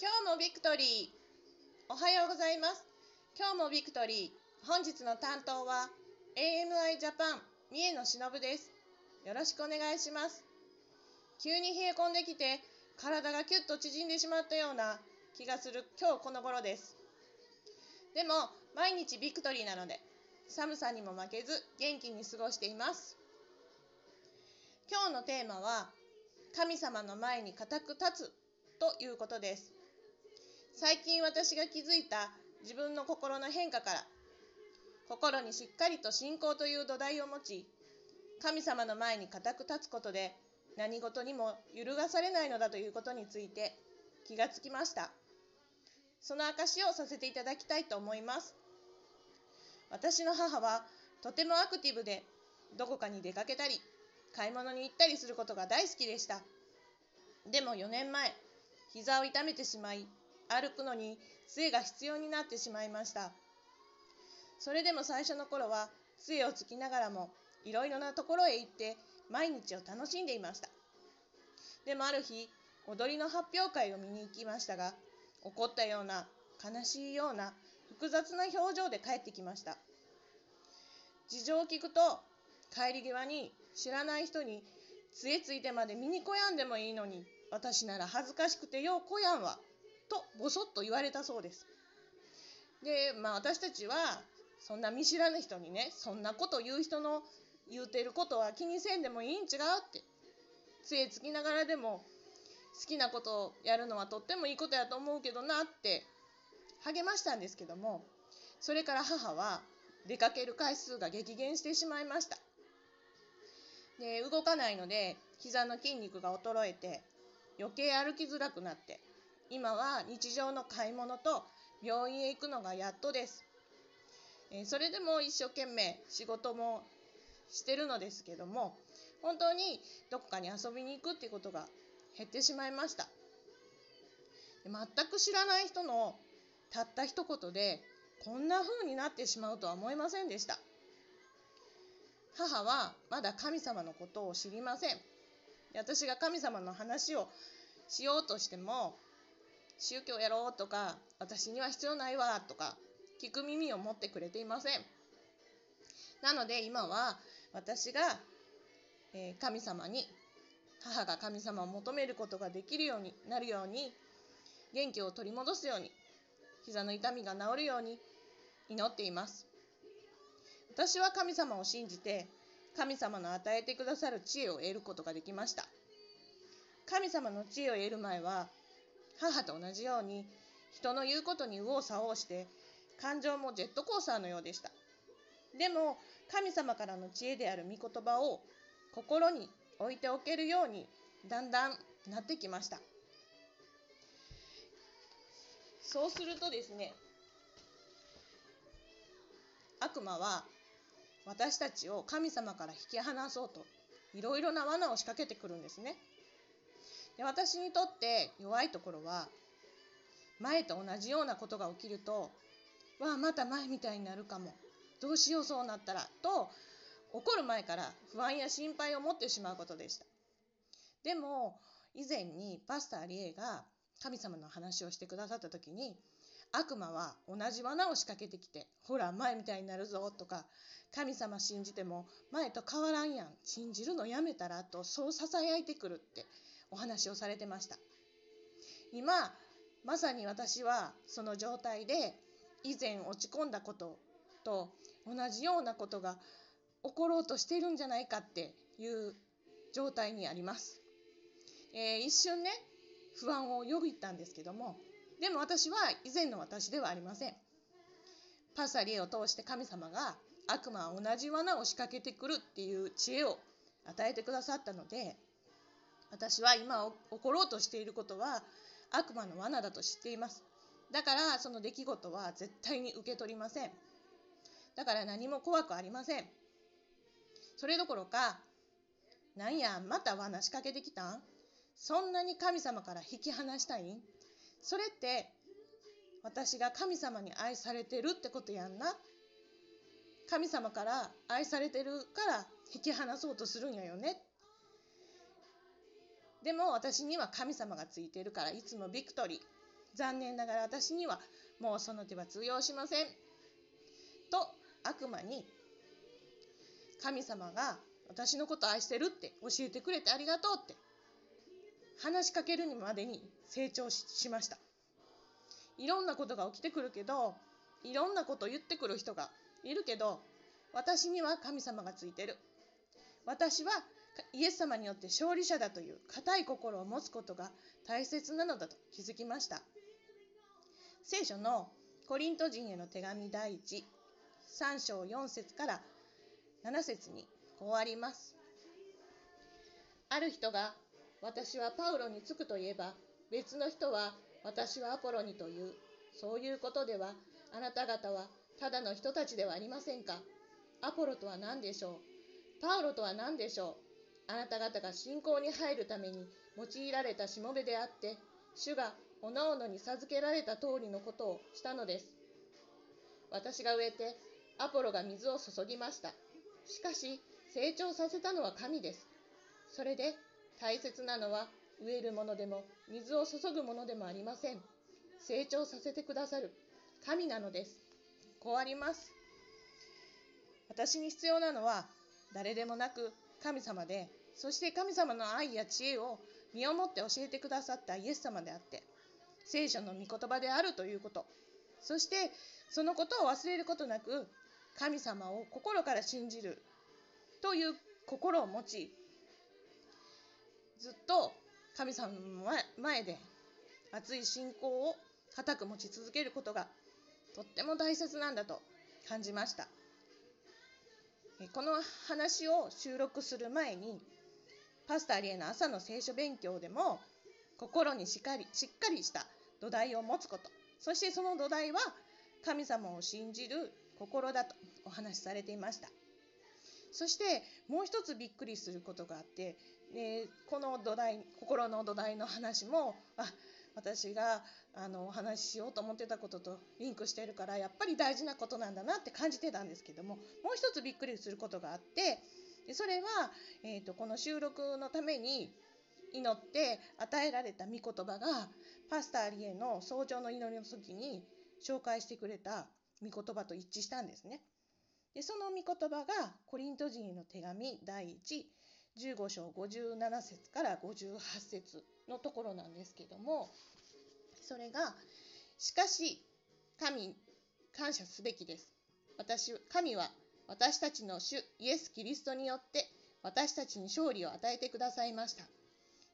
今日もビクトリー。おはようございます。今日もビクトリー。本日の担当は AMI ジャパン三重野忍です。よろしくお願いします。急に冷え込んできて体がキュッと縮んでしまったような気がする今日この頃です。でも毎日ビクトリーなので寒さにも負けず元気に過ごしています。今日のテーマは神様の前に固く立つということです。最近私が気づいた自分の心の変化から心にしっかりと信仰という土台を持ち神様の前に固く立つことで何事にも揺るがされないのだということについて気がつきました。その証をさせていただきたいと思います。私の母はとてもアクティブでどこかに出かけたり買い物に行ったりすることが大好きでした。でも4年前膝を痛めてしまい歩くのに杖が必要になってしまいました。それでも最初の頃は杖をつきながらもいろいろなところへ行って毎日を楽しんでいました。でもある日踊りの発表会を見に行きましたが怒ったような悲しいような複雑な表情で帰ってきました。事情を聞くと帰り際に知らない人に杖ついてまで見に来やんでもいいのに私なら恥ずかしくてよう来やんわ。とぼそっと言われたそうです。でまあ私たちはそんな見知らぬ人にねそんなこと言う人の言うてることは気にせんでもいいん違うって。杖つきながらでも好きなことをやるのはとってもいいことやと思うけどなって励ましたんですけどもそれから母は出かける回数が激減してしまいました。で動かないので膝の筋肉が衰えて余計歩きづらくなって今は日常の買い物と病院へ行くのがやっとです、えそれでも一生懸命仕事もしてるのですけども本当にどこかに遊びに行くっていうことが減ってしまいました。全く知らない人のたった一言でこんな風になってしまうとは思いませんでした。母はまだ神様のことを知りません。私が神様の話をしようとしても宗教やろうとか私には必要ないわとか聞く耳を持ってくれていません。なので今は私が、神様に母が神様を求めることができるようになるように元気を取り戻すように膝の痛みが治るように祈っています。私は神様を信じて神様の与えてくださる知恵を得ることができました。神様の知恵を得る前は母と同じように人の言うことに右往左往して感情もジェットコースターのようでした。でも神様からの知恵である御言葉を心に置いておけるようにだんだんなってきました。そうするとですね悪魔は私たちを神様から引き離そうといろいろな罠を仕掛けてくるんですね。で私にとって弱いところは前と同じようなことが起きるとわあまた前みたいになるかもどうしようそうなったらと怒る前から不安や心配を持ってしまうことでした。でも以前にパスタリエが神様の話をしてくださった時に悪魔は同じ罠を仕掛けてきてほら前みたいになるぞとか神様信じても前と変わらんやん信じるのやめたらとそうささやいてくるってお話をされてました。今まさに私はその状態で以前落ち込んだことと同じようなことが起ころうとしているんじゃないかっていう状態にあります、えー、一瞬ね不安をよぎったんですけどもでも私は以前の私ではありません。パサリエを通して神様が悪魔は同じ罠を仕掛けてくるっていう知恵を与えてくださったので私は今起ころうとしていることは悪魔の罠だと知っています。だからその出来事は絶対に受け取りません。だから何も怖くありません。それどころかなんやまた罠仕掛けてきたん？そんなに神様から引き離したいん？それって私が神様に愛されてるってことやんな？神様から愛されてるから引き離そうとするんやよね？でも私には神様がついてるからいつもビクトリー残念ながら私にはもうその手は通用しません。と悪魔に神様が私のこと愛してるって教えてくれてありがとうって話しかけるにまでに成長しました。いろんなことが起きてくるけどいろんなこと言ってくる人がいるけど私には神様がついてる。私はイエス様によって勝利者だという固い心を持つことが大切なのだと気づきました。聖書のコリント人への手紙第1、3章4節から7節にこうあります。ある人が私はパウロにつくといえば別の人は私はアポロにという、そういうことでは、あなた方はただの人たちではありませんか。アポロとは何でしょうパウロとは何でしょうあなた方が信仰に入るために用いられたしもべであって、主がおのおのに授けられた通りのことをしたのです。私が植えて、アポロが水を注ぎました。しかし、成長させたのは神です。それで、大切なのは植えるものでも水を注ぐものでもありません。成長させてくださる神なのです。こうあります。私に必要なのは誰でもなく神様で、そして神様の愛や知恵を身をもって教えてくださったイエス様であって、聖書の御言葉であるということ。そしてそのことを忘れることなく神様を心から信じるという心を持ちずっと神様の前で熱い信仰を固く持ち続けることがとっても大切なんだと感じましたこの話を収録する前にパスタリエの朝の聖書勉強でも心にしっかりしっかりした土台を持つこと。そしてその土台は神様を信じる心だとお話しされていました。そしてもう一つびっくりすることがあってでこの土台心の土台の話もあ私があのお話ししようと思ってたこととリンクしてるからやっぱり大事なことなんだなって感じてたんですけどももう一つびっくりすることがあってでそれは、えーと、この収録のために祈って与えられた御言葉がパスターリエの早朝の祈りの時に紹介してくれた御言葉と一致したんですね。でその御言葉がコリント人への手紙第1 15章57節から58節のところなんですけどもそれがしかし神感謝すべきです私神は私たちの主イエス・キリストによって私たちに勝利を与えてくださいました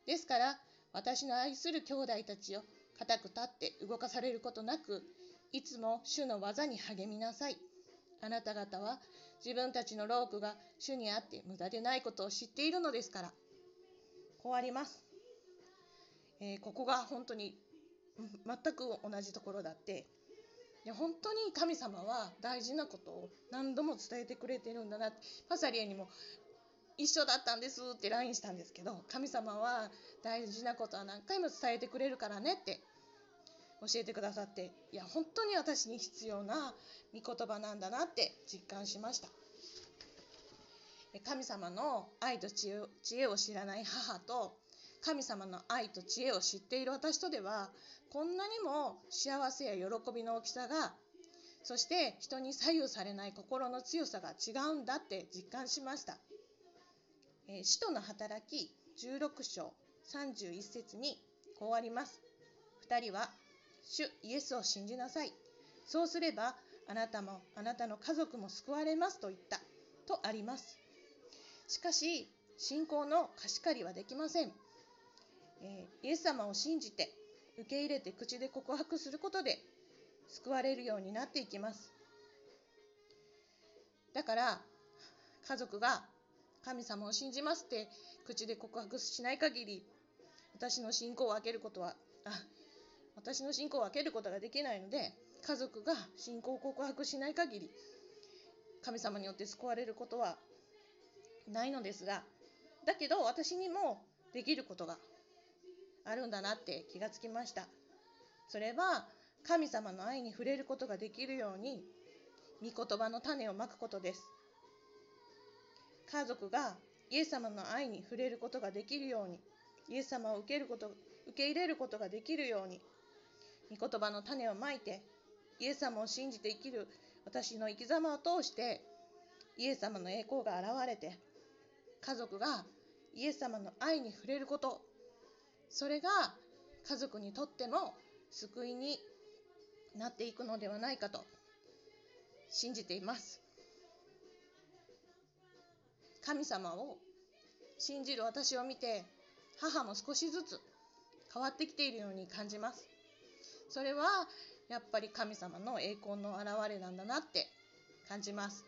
ですから私の愛する兄弟たちを固く立って動かされることなくいつも主の技に励みなさいあなた方は自分たちの労苦が主にあって無駄でないことを知っているのですから。こうあります。えー、ここが本当に全く同じところだって、いや本当に神様は大事なことを何度も伝えてくれてるんだな。パサリエにも一緒だったんですって LINE したんですけど神様は大事なことは何回も伝えてくれるからねって教えてくださっていや本当に私に必要な御言葉なんだなって実感しました。神様の愛と知恵を知らない母と神様の愛と知恵を知っている私とではこんなにも幸せや喜びの大きさがそして人に左右されない心の強さが違うんだって実感しました。え使徒の働き16章31節にこうあります。2人は主イエスを信じなさい。そうすればあなたもあなたの家族も救われますと言ったとあります。しかし信仰の貸し借りはできません。えー、イエス様を信じて受け入れて口で告白することで救われるようになっていきます。だから家族が神様を信じますって口で告白しない限り私の信仰を開けることはあ私の信仰を開けることができないので家族が信仰を告白しない限り神様によって救われることはないのですがだけど私にもできることがあるんだなって気がつきました。それは神様の愛に触れることができるように御言葉の種をまくことです。家族がイエス様の愛に触れることができるようにイエス様を受けること受け入れることができるように御言葉の種をまいてイエス様を信じて生きる私の生き様を通してイエス様の栄光が現れて家族がイエス様の愛に触れることそれが家族にとっても救いになっていくのではないかと信じています。神様を信じる私を見て母も少しずつ変わってきているように感じます。それはやっぱり神様の栄光の現れなんだなって感じます。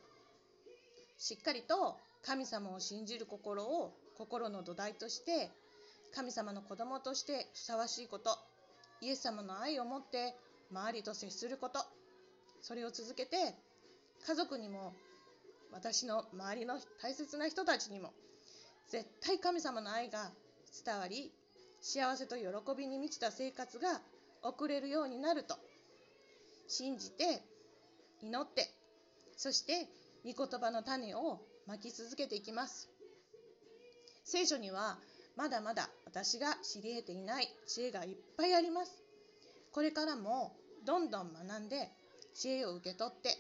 しっかりと神様を信じる心を心の土台として神様の子供としてふさわしいこと。イエス様の愛を持って周りと接すること。それを続けて家族にも私の周りの大切な人たちにも絶対神様の愛が伝わり幸せと喜びに満ちた生活が送れるようになると。信じて祈ってそして御言葉の種をまき続けていきます。聖書にはまだまだ私が知り得ていない知恵がいっぱいあります。これからもどんどん学んで知恵を受け取って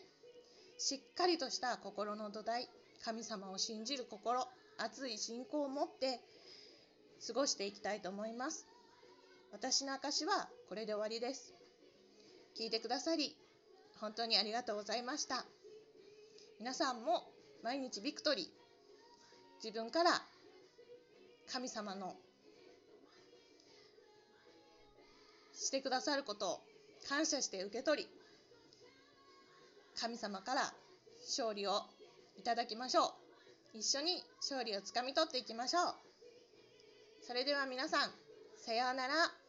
しっかりとした心の土台神様を信じる心熱い信仰を持って過ごしていきたいと思います。私の証はこれで終わりです。聞いてくださり本当にありがとうございました。皆さんも毎日ビクトリー自分から神様のしてくださることを感謝して受け取り神様から勝利をいただきましょう。一緒に勝利をつかみ取っていきましょう。それでは皆さんさようなら。